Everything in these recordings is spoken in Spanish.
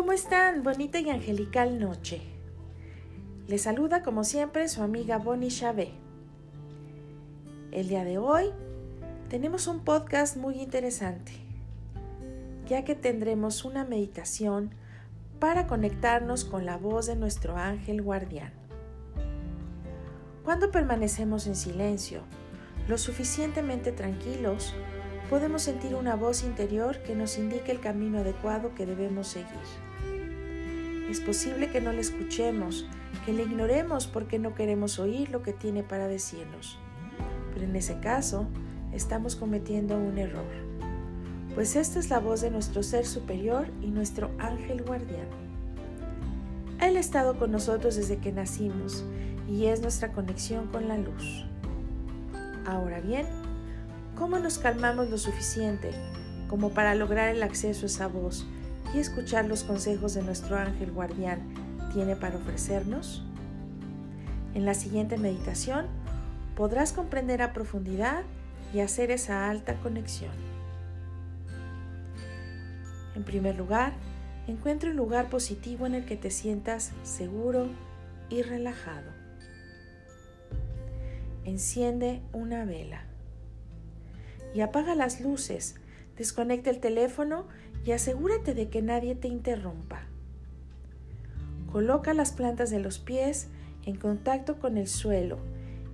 ¿Cómo están? Bonita y angelical noche. Les saluda como siempre su amiga Bonnie Chabé. El día de hoy tenemos un podcast muy interesante, ya que tendremos una meditación para conectarnos con la voz de nuestro ángel guardián. Cuando permanecemos en silencio, lo suficientemente tranquilos, podemos sentir una voz interior que nos indique el camino adecuado que debemos seguir. Es posible que no le escuchemos, que le ignoremos porque no queremos oír lo que tiene para decirnos, pero en ese caso estamos cometiendo un error, pues esta es la voz de nuestro ser superior y nuestro ángel guardián. Él ha estado con nosotros desde que nacimos y es nuestra conexión con la luz. Ahora bien, ¿cómo nos calmamos lo suficiente como para lograr el acceso a esa voz y escuchar los consejos de nuestro ángel guardián tiene para ofrecernos? En la siguiente meditación podrás comprender a profundidad y hacer esa alta conexión. En primer lugar, encuentra un lugar positivo en el que te sientas seguro y relajado. Enciende una vela y apaga las luces, desconecta el teléfono y asegúrate de que nadie te interrumpa. Coloca las plantas de los pies en contacto con el suelo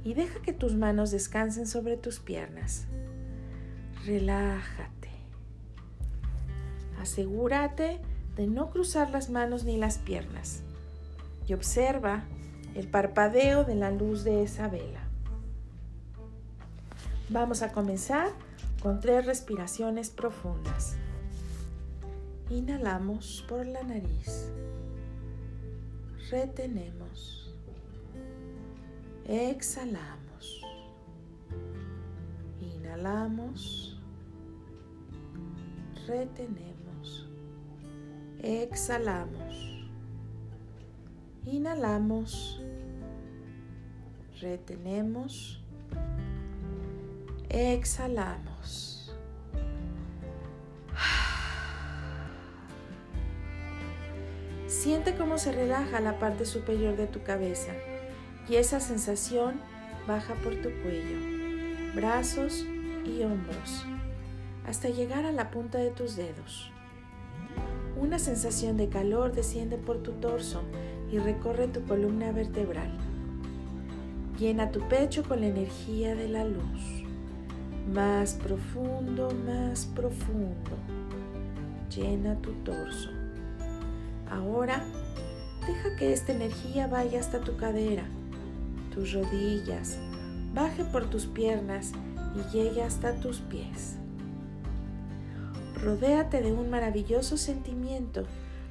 y deja que tus manos descansen sobre tus piernas. Relájate. Asegúrate de no cruzar las manos ni las piernas y observa el parpadeo de la luz de esa vela. Vamos a comenzar con tres respiraciones profundas. Inhalamos por la nariz. Retenemos. Exhalamos. Inhalamos. Retenemos. Exhalamos. Inhalamos. Retenemos Exhalamos. Siente cómo se relaja la parte superior de tu cabeza y esa sensación baja por tu cuello, brazos y hombros hasta llegar a la punta de tus dedos. Una sensación de calor desciende por tu torso y recorre tu columna vertebral. Llena tu pecho con la energía de la luz. Más profundo, más profundo. Llena tu torso. Ahora, deja que esta energía vaya hasta tu cadera, tus rodillas, baje por tus piernas y llegue hasta tus pies. Rodéate de un maravilloso sentimiento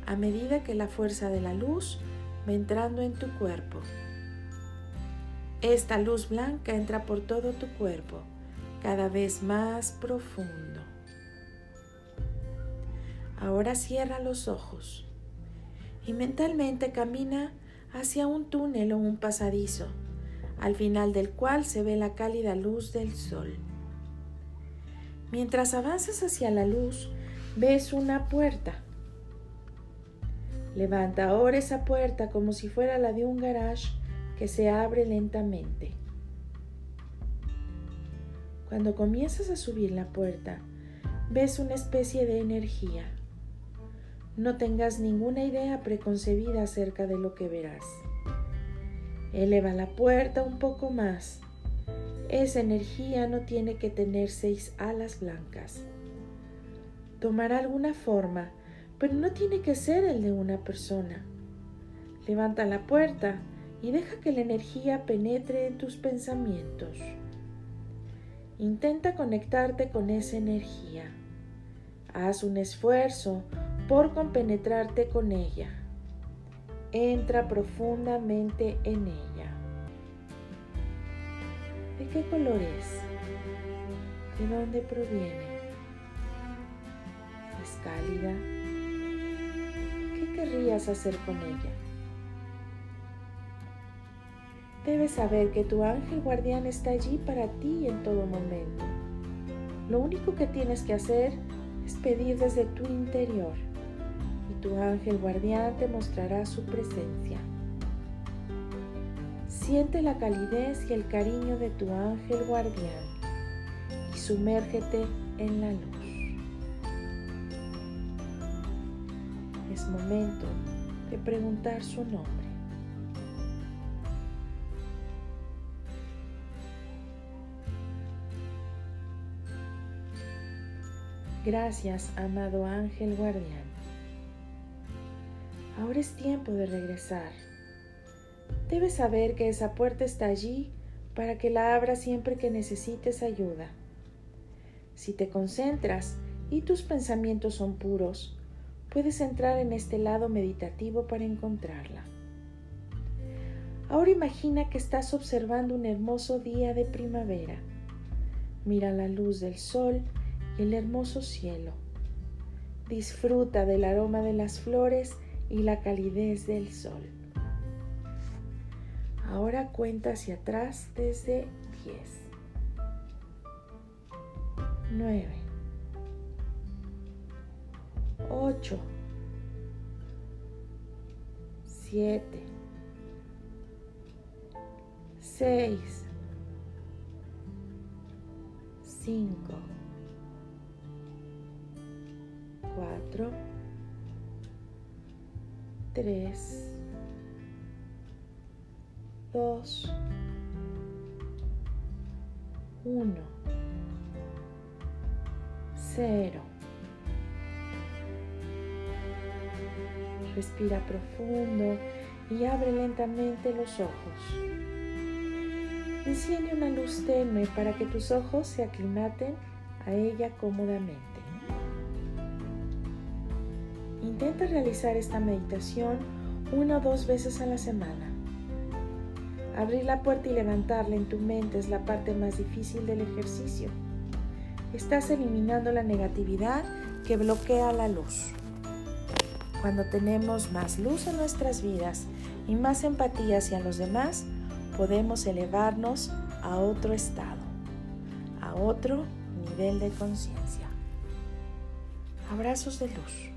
a medida que la fuerza de la luz va entrando en tu cuerpo. Esta luz blanca entra por todo tu cuerpo cada vez más profundo. Ahora cierra los ojos y mentalmente camina hacia un túnel o un pasadizo, al final del cual se ve la cálida luz del sol. Mientras avanzas hacia la luz, ves una puerta. Levanta ahora esa puerta como si fuera la de un garage que se abre lentamente. Cuando comienzas a subir la puerta, ves una especie de energía. No tengas ninguna idea preconcebida acerca de lo que verás. Eleva la puerta un poco más. Esa energía no tiene que tener seis alas blancas. Tomará alguna forma, pero no tiene que ser el de una persona. Levanta la puerta y deja que la energía penetre en tus pensamientos. Intenta conectarte con esa energía. Haz un esfuerzo por compenetrarte con ella. Entra profundamente en ella. ¿De qué color es? ¿De dónde proviene? ¿Es cálida? ¿Qué querrías hacer con ella? Debes saber que tu ángel guardián está allí para ti en todo momento. Lo único que tienes que hacer es pedir desde tu interior tu ángel guardián te mostrará su presencia. Siente la calidez y el cariño de tu ángel guardián y sumérgete en la luz. Es momento de preguntar su nombre. Gracias, amado ángel guardián. Ahora es tiempo de regresar. Debes saber que esa puerta está allí para que la abras siempre que necesites ayuda. Si te concentras y tus pensamientos son puros, puedes entrar en este lado meditativo para encontrarla. Ahora imagina que estás observando un hermoso día de primavera. Mira la luz del sol y el hermoso cielo. Disfruta del aroma de las flores y la calidez del sol. Ahora cuenta hacia atrás desde 10, 9, 8, 7, 6, 5, 4, 3, 2, 1, 0. Respira profundo y abre lentamente los ojos. Enciende una luz tenue para que tus ojos se aclimaten a ella cómodamente. Intenta realizar esta meditación una o dos veces a la semana. Abrir la puerta y levantarla en tu mente es la parte más difícil del ejercicio. Estás eliminando la negatividad que bloquea la luz. Cuando tenemos más luz en nuestras vidas y más empatía hacia los demás, podemos elevarnos a otro estado, a otro nivel de conciencia. Abrazos de luz.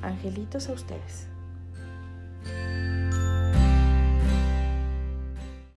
Angelitos a ustedes.